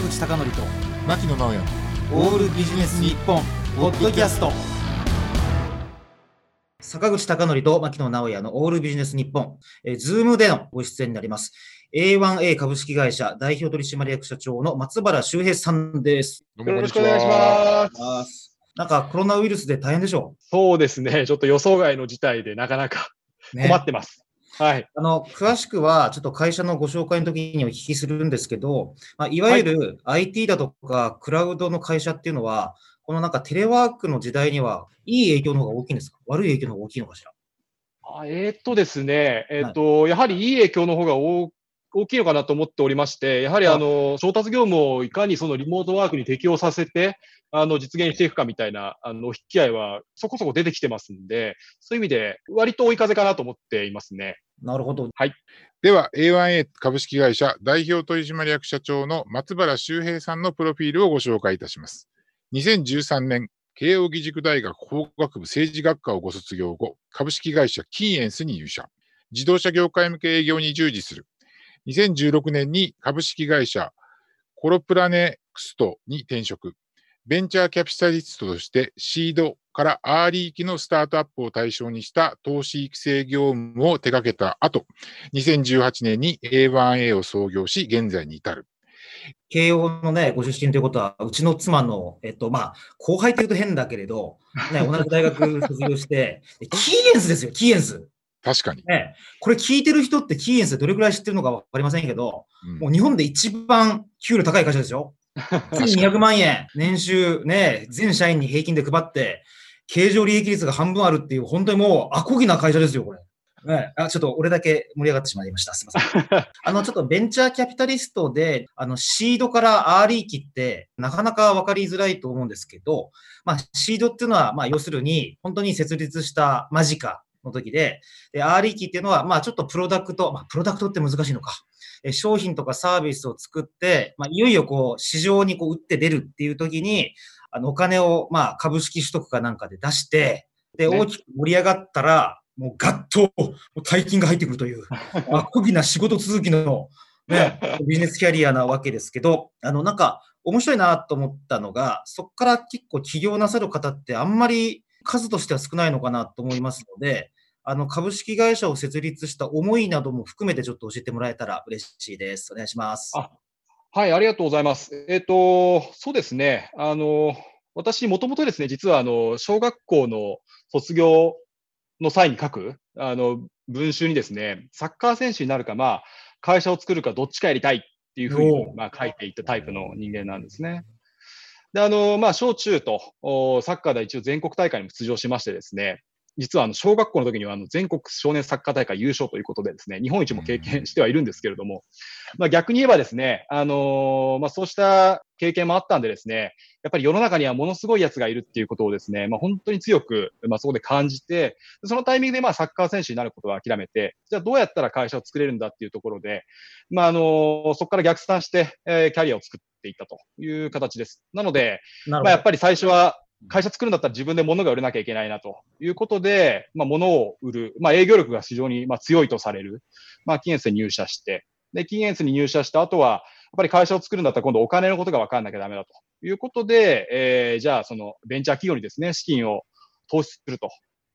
坂口孝則と牧野直哉。オールビジネス日本ポッドキャスト。坂口孝則と牧野直哉のオールビジネス日本、えー、ズームでのご出演になります。A1A 株式会社代表取締役社長の松原修平さんです。よろしくお願いします。なんかコロナウイルスで大変でしょう。そうですね。ちょっと予想外の事態でなかなか困ってます、はい。あの、詳しくは、ちょっと会社のご紹介の時にお聞きするんですけど、まあ、いわゆる IT だとか、クラウドの会社っていうのは、このなんかテレワークの時代には、いい影響の方が大きいんですか？悪い影響の方が大きいのかしら？あえー、っとですね、えー、っと、はい、やはりいい影響の方が大大きいのかなと思っておりまして、やはりあの、調達業務をいかにそのリモートワークに適用させて、あの、実現していくかみたいな、あの、引き合いはそこそこ出てきてますんで、そういう意味で、割と追い風かなと思っていますね。なるほど。はい。では、A1A 株式会社代表取締役社長の松原修平さんのプロフィールをご紹介いたします。2013年、慶應義塾大学法学部政治学科をご卒業後、株式会社キーエンスに入社。自動車業界向け営業に従事する。2016年に株式会社コロプラネクストに転職。ベンチャーキャピタリストとしてシードからアーリー期のスタートアップを対象にした投資育成業務を手掛けた後、2018年に A1A を創業し、現在に至る。慶応のね、ご出身ということは、うちの妻の、えっと、まあ、後輩というと変だけれど、ね、同じ大学卒業して、キーエンスですよ、キーエンス。確かに。ね、これ聞いてる人ってキーエンスでどれくらい知ってるのか分かりませんけど、うん、もう日本で一番給料高い会社ですよ。1200万円、年収ね、全社員に平均で配って、経常利益率が半分あるっていう、本当にもう、アコギな会社ですよ、これ。ね、あちょっと俺だけ盛り上がってしまいました。すみません。あの、ちょっとベンチャーキャピタリストで、あの、シードからアーリー期って、なかなか分かりづらいと思うんですけど、まあ、シードっていうのは、まあ、要するに、本当に設立した間近の時で、で、アーリー期っていうのは、まあ、ちょっとプロダクト、まあ、プロダクトって難しいのか。商品とかサービスを作って、まあ、いよいよこう、市場にこう、打って出るっていう時に、あの、お金を、まあ、株式取得かなんかで出して、で、大きく盛り上がったら、もうガッと大金が入ってくるという、まあ、アコギな仕事続きの、ね、ビジネスキャリアなわけですけど、あの、なんか、面白いなと思ったのが、そこから結構起業なさる方ってあんまり数としては少ないのかなと思いますので、あの、株式会社を設立した思いなども含めてちょっと教えてもらえたら嬉しいです。お願いします。あはい、ありがとうございます。えっ、ー、と、そうですね。あの、私、もともとですね、実は、あの、小学校の卒業の際に書く、あの、文集にですね、サッカー選手になるか、まあ、会社を作るか、どっちかやりたいっていうふうに、まあ、書いていったタイプの人間なんですね。で、あの、まあ、小中と、サッカーで一応全国大会にも出場しましてですね、実はあの小学校の時にはあの全国少年サッカー大会優勝ということでですね、日本一も経験してはいるんですけれども、まあ、逆に言えばですね、あのー、まあ、そうした経験もあったんでですね、やっぱり世の中にはものすごい奴がいるっていうことをですね、まあ、本当に強く、まあ、そこで感じて、そのタイミングでまあサッカー選手になることは諦めて、じゃあどうやったら会社を作れるんだっていうところで、まあ、あのー、そこから逆算して、えー、キャリアを作っていったという形です。なので、まあ、やっぱり最初は、会社作るんだったら自分で物が売れなきゃいけないなということで、まあ、物を売る、まあ、営業力が非常にまあ強いとされる、まあ、キンエンスに入社して、で、キンエンスに入社した後は、やっぱり会社を作るんだったら今度お金のことが分からなきゃダメだということで、えー、じゃあそのベンチャー企業にですね、資金を投資すると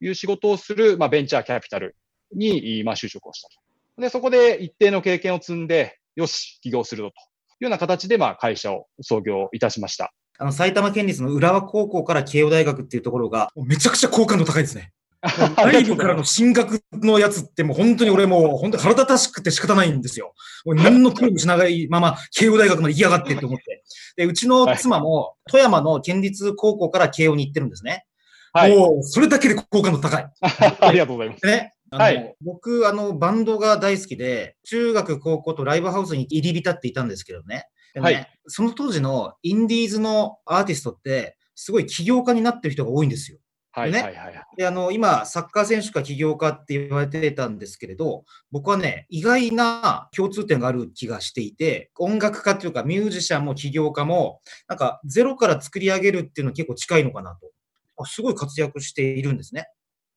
いう仕事をする、まあ、ベンチャーキャピタルに、まあ、就職をしたと。で、そこで一定の経験を積んで、よし、起業するぞというような形で、まあ、会社を創業いたしました。あの、埼玉県立の浦和高校から慶応大学っていうところが、めちゃくちゃ好感度高いですね。内部からの進学のやつってもう本当に俺もう本当に腹立たしくて仕方ないんですよ。何の苦労もしないまま慶応大学まで行きやがってって思って。で、うちの妻も富山の県立高校から慶応に行ってるんですね。はい、もうそれだけで好感度高い。ありがとうございます。ね。あの、はい、僕、あの、バンドが大好きで、中学、高校とライブハウスに入り浸っていたんですけどね。ね、はい、その当時のインディーズのアーティストって、すごい起業家になってる人が多いんですよ。はいね、はいはいはい、であの今、サッカー選手か起業家って言われてたんですけれど、僕はね、意外な共通点がある気がしていて、音楽家っていうか、ミュージシャンも起業家も、なんかゼロから作り上げるっていうのは結構近いのかなと。すごい活躍しているんですね。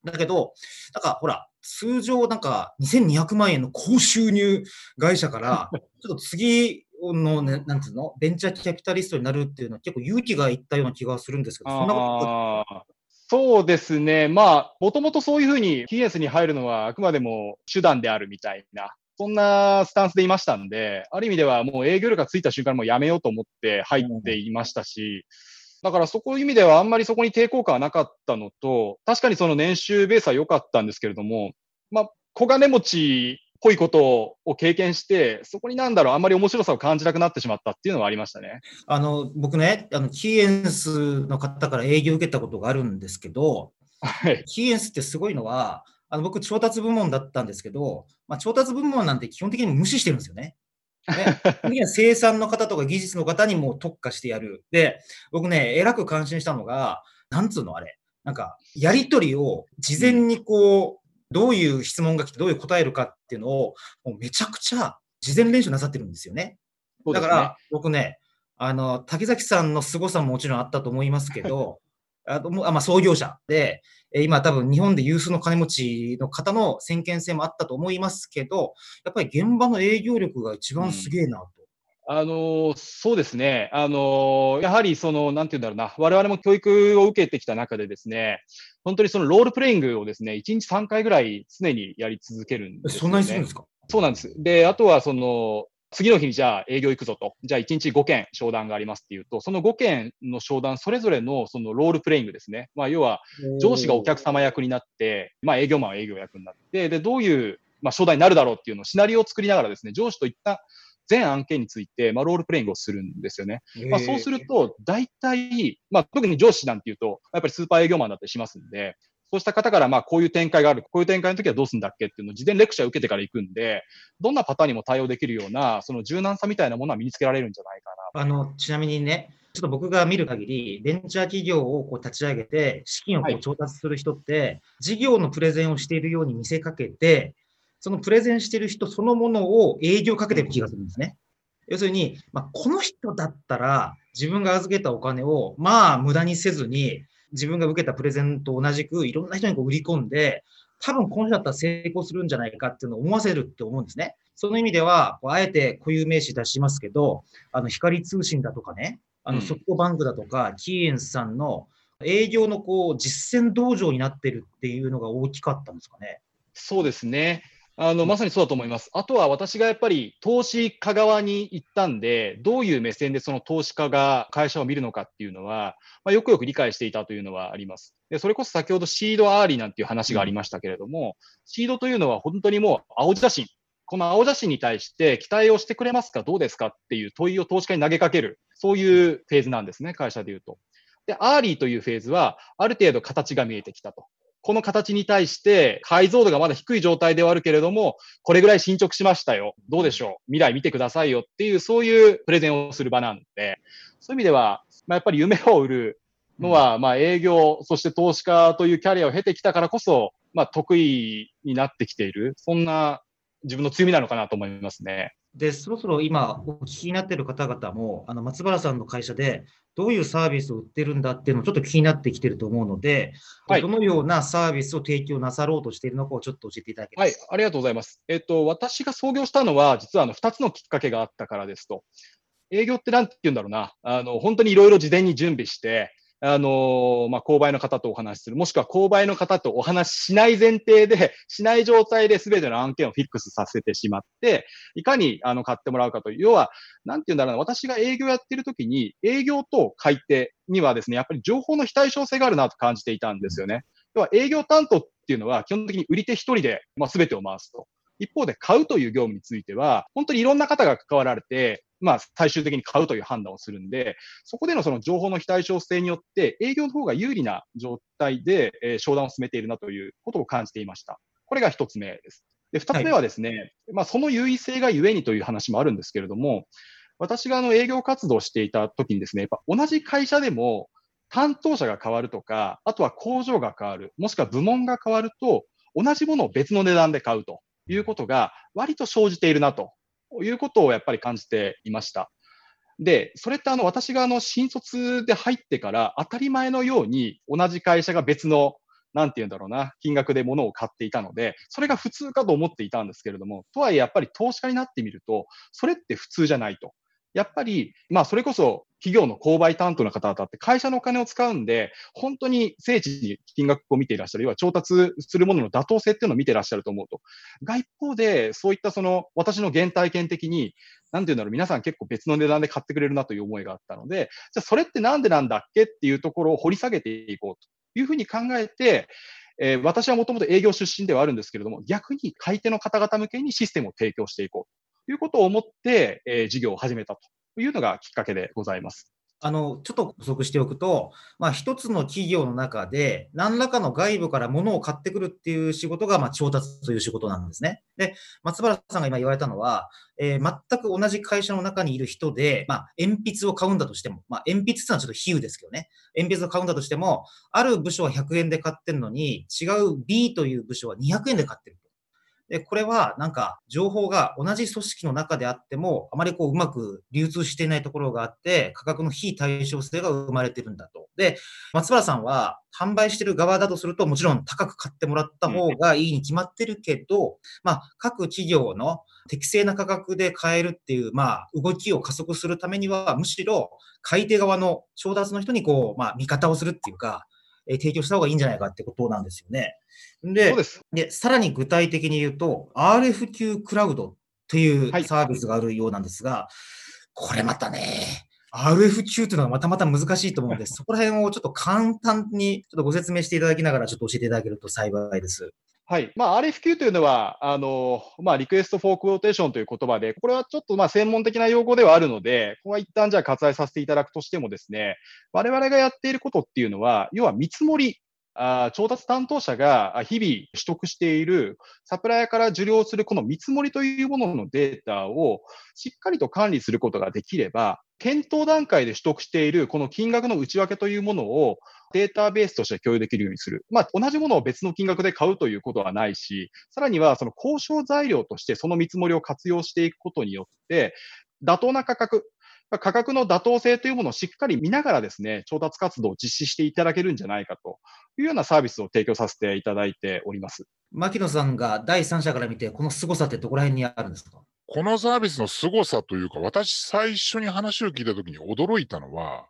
だけど、なんかほら、通常なんか2200万円の高収入会社から、ちょっと次の、ね、なんていうの、ベンチャーキャピタリストになるっていうのは結構勇気がいったような気がするんですけど、そんなことそうですね。まあ、もともとそういうふうに TS に入るのはあくまでも手段であるみたいな、そんなスタンスでいましたんで、ある意味ではもう営業力がついた瞬間もやめようと思って入っていましたし、だからそこいう意味ではあんまりそこに抵抗感はなかったのと、確かにその年収ベースは良かったんですけれども、まあ、小金持ちっぽいことを経験して、そこになんだろう、あんまり面白さを感じなくなってしまったっていうのはありましたね。あの、僕ね、あの、キーエンスの方から営業を受けたことがあるんですけど、はい、キーエンスってすごいのは、あの僕、調達部門だったんですけど、まあ、調達部門なんて基本的に無視してるんですよね。ね、生産の方とか技術の方にも特化してやる。で、僕ね、えらく感心したのが、なんつうのあれ、なんか、やりとりを事前にこう、どういう質問が来てどういう答えるかっていうのを、もうめちゃくちゃ事前練習なさってるんですよね。ねだから、僕ね、あの、竹崎さんの凄さももちろんあったと思いますけど、あとまあ、創業者で、今多分日本で有数の金持ちの方の先見性もあったと思いますけど、やっぱり現場の営業力が一番すげえなと。うん、あのそうですね。あのやはりその、なんて言うんだろうな、我々も教育を受けてきた中でですね、本当にそのロールプレイングをですね、1日3回ぐらい常にやり続けるんです、ね、そんなにするんですか？そうなんです。で、あとはその、次の日にじゃあ営業行くぞと、じゃあ1日5件商談がありますっていうと、その5件の商談、それぞれのそのロールプレイングですね。まあ、要は、上司がお客様役になって、まあ、営業マンは営業役になって、で、どういう、まあ、商談になるだろうっていうのをシナリオを作りながらですね、上司といった全案件について、まあ、ロールプレイングをするんですよね。まあ、そうすると、大体、まあ、特に上司なんていうと、やっぱりスーパー営業マンだったりしますんで、そうした方から、まあ、こういう展開がある、こういう展開の時はどうするんだっけっていうのを事前レクチャーを受けてから行くんで、どんなパターンにも対応できるような、その柔軟さみたいなものは身につけられるんじゃないかな。あの、ちなみにね、ちょっと僕が見る限り、ベンチャー企業をこう立ち上げて、資金をこう調達する人って、はい、事業のプレゼンをしているように見せかけて、そのプレゼンしている人そのものを営業かけてる気がするんですね。要するに、まあ、この人だったら、自分が預けたお金を、まあ、無駄にせずに、自分が受けたプレゼンと同じく、いろんな人にこう売り込んで、多分この人だったら成功するんじゃないかっていうのを思わせるって思うんですね。その意味では、あえて固有名詞出しますけど、あの、光通信だとかね、あの、ソフトバンクだとか、キーエンスさんの営業のこう、実践道場になってるっていうのが大きかったんですかね。そうですね。あの、まさにそうだと思います。あとは私がやっぱり投資家側に行ったんで、どういう目線でその投資家が会社を見るのかっていうのは、まあ、よくよく理解していたというのはあります。で、それこそ先ほどシードアーリーなんていう話がありましたけれども、シードというのは本当にもう青写真。この青写真に対して期待をしてくれますかどうですかっていう問いを投資家に投げかける。そういうフェーズなんですね、会社で言うと。で、アーリーというフェーズは、ある程度形が見えてきたと。この形に対して解像度がまだ低い状態ではあるけれども、これぐらい進捗しましたよ。どうでしょう未来見てくださいよっていう、そういうプレゼンをする場なんで、そういう意味では、まあ、やっぱり夢を売るのは、まあ営業、そして投資家というキャリアを経てきたからこそ、まあ得意になってきている。そんな自分の強みなのかなと思いますね。で、そろそろ今お聞きになっている方々も、あの松原さんの会社でどういうサービスを売ってるんだっていうのをちょっと気になってきてると思うので、はい、どのようなサービスを提供なさろうとしているのかをちょっと教えていただけますはい、ありがとうございます。えっと、私が創業したのは、実はあの2つのきっかけがあったからですと。営業ってなんて言うんだろうな、あの本当にいろいろ事前に準備して、あのまあ、購買の方とお話しする、もしくは購買の方とお話ししない前提で、しない状態で全ての案件をフィックスさせてしまって、いかにあの買ってもらうかという、要は、なんて言うんだろうな、私が営業やってる時に、営業と買い手にはですね、やっぱり情報の非対称性があるなと感じていたんですよね。要は営業担当っていうのは基本的に売り手一人で、まあ、全てを回すと。一方で買うという業務については、本当にいろんな方が関わられて、まあ、最終的に買うという判断をするんで、そこでのその情報の非対称性によって、営業の方が有利な状態で、えー、商談を進めているなということを感じていました。これが一つ目です。で、二つ目はですね、はい、まあ、その優位性がゆえにという話もあるんですけれども、私があの営業活動をしていた時にですね、やっぱ同じ会社でも担当者が変わるとか、あとは工場が変わる、もしくは部門が変わると、同じものを別の値段で買うということが割と生じているなということをやっぱり感じていました。で、それってあの私があの新卒で入ってから当たり前のように同じ会社が別のなんて言うんだろうな、金額で物を買っていたので、それが普通かと思っていたんですけれども、とはいえやっぱり投資家になってみると、それって普通じゃないと。やっぱり、まあ、それこそ企業の購買担当の方々って会社のお金を使うんで、本当に聖地に金額を見ていらっしゃる、要は調達するものの妥当性っていうのを見ていらっしゃると思うと。が一方で、そういったその、私の原体験的に、なんていうんだろう、皆さん結構別の値段で買ってくれるなという思いがあったので、じゃあそれってなんでなんだっけっていうところを掘り下げていこうというふうに考えて、えー、私はもともと営業出身ではあるんですけれども、逆に買い手の方々向けにシステムを提供していこうということを思って、えー、事業を始めたというのがきっかけでございます。あの、ちょっと補足しておくと、まあ、一つの企業の中で、何らかの外部から物を買ってくるっていう仕事が、まあ、調達という仕事なんですね。で、松原さんが今言われたのは、えー、全く同じ会社の中にいる人で、まあ、鉛筆を買うんだとしても、まあ、鉛筆ってのはちょっと比喩ですけどね。鉛筆を買うんだとしても、ある部署は100円で買ってるのに、違う B という部署は200円で買ってる。で、これはなんか情報が同じ組織の中であっても、あまりこううまく流通していないところがあって、価格の非対称性が生まれてるんだと。で、松原さんは販売してる側だとすると、もちろん高く買ってもらった方がいいに決まってるけど、まあ、各企業の適正な価格で買えるっていう、まあ、動きを加速するためには、むしろ買い手側の調達の人にこう、まあ、味方をするっていうか、え提供した方がいいんじゃないかってことなんですよね。で、でさらに具体的に言うと、RFQ クラウドっていうサービスがあるようなんですが、はい、これまたね、RFQ というのはまたまた難しいと思うので、そこら辺をちょっと簡単にちょっとご説明していただきながら、ちょっと教えていただけると幸いです。はい。まあ、RFQ というのは、あの、まあ、 Request for Quotation という言葉で、これはちょっとまあ専門的な用語ではあるので、ここは一旦じゃあ割愛させていただくとしてもですね、我々がやっていることっていうのは、要は見積もり、あ調達担当者が日々取得しているサプライヤーから受領するこの見積もりというもののデータをしっかりと管理することができれば、検討段階で取得しているこの金額の内訳というものをデータベースとして共有できるようにする。まあ、同じものを別の金額で買うということはないし、さらにはその交渉材料としてその見積もりを活用していくことによって、妥当な価格、価格の妥当性というものをしっかり見ながらですね、調達活動を実施していただけるんじゃないかというようなサービスを提供させていただいております。牧野さんが第三者から見て、この凄さってどこら辺にあるんですか？このサービスの凄さというか、私最初に話を聞いたときに驚いたのは、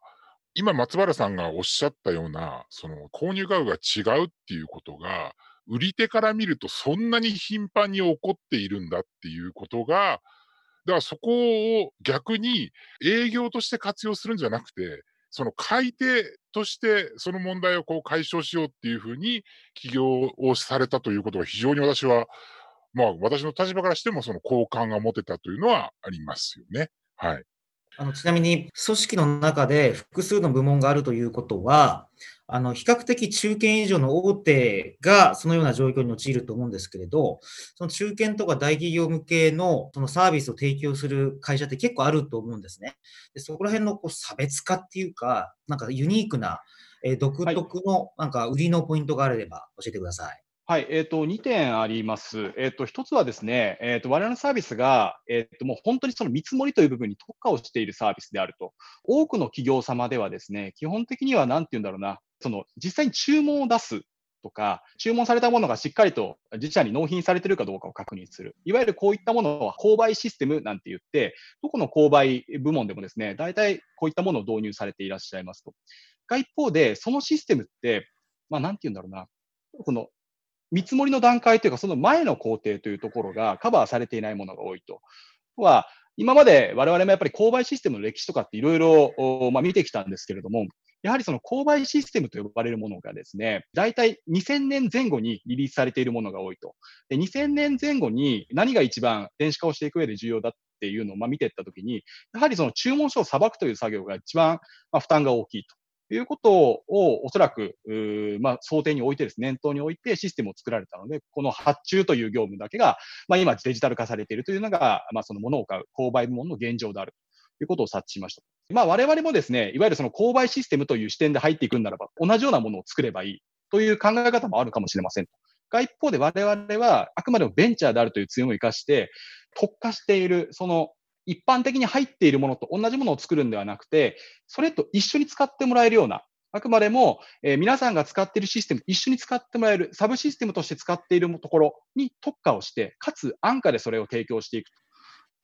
今松原さんがおっしゃったような、その購入価格が違うっていうことが、売り手から見るとそんなに頻繁に起こっているんだっていうことが、だからそこを逆に営業として活用するんじゃなくて、その買い手としてその問題をこう解消しようっていうふうに起業をされたということが非常に私は、まあ私の立場からしてもその好感が持てたというのはありますよね。はい。あのちなみに組織の中で複数の部門があるということは、あの比較的中堅以上の大手がそのような状況に陥ると思うんですけれど、その中堅とか大企業向けのそのサービスを提供する会社って結構あると思うんですね。でそこら辺のこう差別化っていうか、なんかユニークな、えー、独特のなんか売りのポイントがあれば教えてください。はい、えっ、ー、と、2点あります。えっ、ー、と、1つはですね、えっ、ー、と、我々のサービスが、えっ、と、もう本当にその見積もりという部分に特化をしているサービスであると。多くの企業様ではですね、基本的には何て言うんだろうな、その、実際に注文を出すとか、注文されたものがしっかりと自社に納品されてるかどうかを確認する。いわゆるこういったものは購買システムなんて言って、どこの購買部門でもですね、大体こういったものを導入されていらっしゃいますと。が一方で、そのシステムって、まあ、なんて言うんだろうな、この見積もりの段階というか、その前の工程というところがカバーされていないものが多いと。は、今まで我々もやっぱり購買システムの歴史とかっていろいろ見てきたんですけれども、やはりその購買システムと呼ばれるものがですね、大体2000年前後にリリースされているものが多いと。で2000年前後に何が一番電子化をしていく上で重要だっていうのをま見ていったときに、やはりその注文書を裁くという作業が一番ま負担が大きいと。いうことをおそらく、まあ、想定においてです、ね念頭においてシステムを作られたので、この発注という業務だけが、まあ、今デジタル化されているというのが、まあ、その物を買う購買部門の現状であるいうことを察知しました。まあ、我々もですね、いわゆるその購買システムという視点で入っていくんならば、同じようなものを作ればいいという考え方もあるかもしれません。が一方で我々はあくまでもベンチャーであるという強みを生かして、特化している、その一般的に入っているものと同じものを作るんではなくて、それと一緒に使ってもらえるような、あくまでも、えー、皆さんが使っているシステム、一緒に使ってもらえる、サブシステムとして使っているところに特化をして、かつ安価でそれを提供していく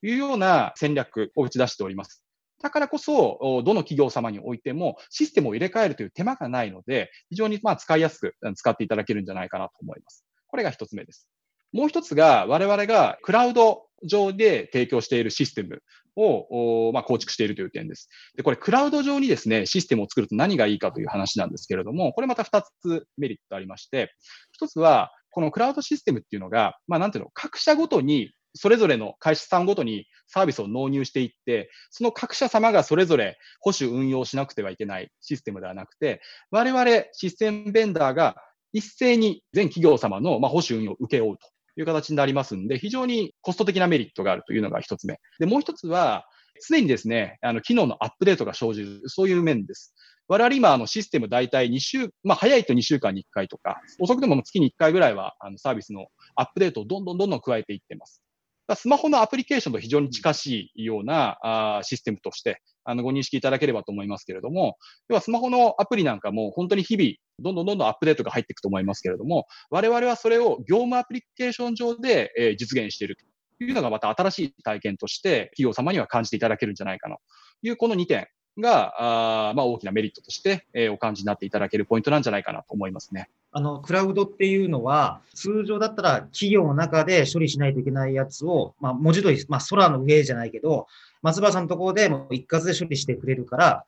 いうような戦略を打ち出しております。だからこそ、どの企業様においてもシステムを入れ替えるという手間がないので、非常にま使いやすく使っていただけるんじゃないかなと思います。これが一つ目です。もう一つが、我々がクラウド上で提供しているシステムを、まあ、構築しているという点です。で、これ、クラウド上にですね、システムを作ると何がいいかという話なんですけれども、これまた2つメリットありまして、1つは、このクラウドシステムっていうのが、まあ、なんていうの、各社ごとにそれぞれの会社さんごとにサービスを納入していって、その各社様がそれぞれ保守運用しなくてはいけないシステムではなくて、我々システムベンダーが一斉に全企業様のま保守運用を請け負うという形になりますんで、非常にコスト的なメリットがあるというのが一つ目。で、もう一つは、常にですね、あの、機能のアップデートが生じる、そういう面です。我々今、あの、システム大体2週、まあ、早いと2週間に1回とか、遅くても月に1回ぐらいは、あの、サービスのアップデートをどんどんどんどん加えていってます。スマホのアプリケーションと非常に近しいようなシステムとして、あの、ご認識いただければと思いますけれども、要はスマホのアプリなんかも本当に日々、どんどんどんどんアップデートが入っていくと思いますけれども、我々はそれを業務アプリケーション上で、実現しているというのがまた新しい体験として企業様には感じていただけるんじゃないかなというこの2点。が、あまあ、大きなメリットとして、えー、お感じになっていただけるポイントなんじゃないかなと思いますね。あの、クラウドっていうのは、通常だったら企業の中で処理しないといけないやつを、まあ、文字通り、まあ、空の上じゃないけど、松原さんのところでも一括で処理してくれるから、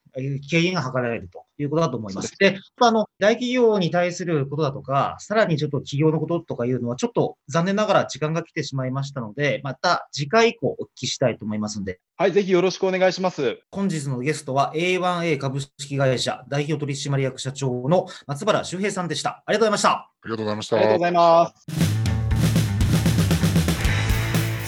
経営が図られるということだと思います。で、あの、大企業に対することだとか、さらにちょっと企業のこととかいうのは、ちょっと残念ながら時間が来てしまいましたので、また次回以降お聞きしたいと思いますので。はい、ぜひよろしくお願いします。本日のゲストは A1A 株式会社代表取締役社長の松原修平さんでした。ありがとうございました。ありがとうございました。ありがとうございます。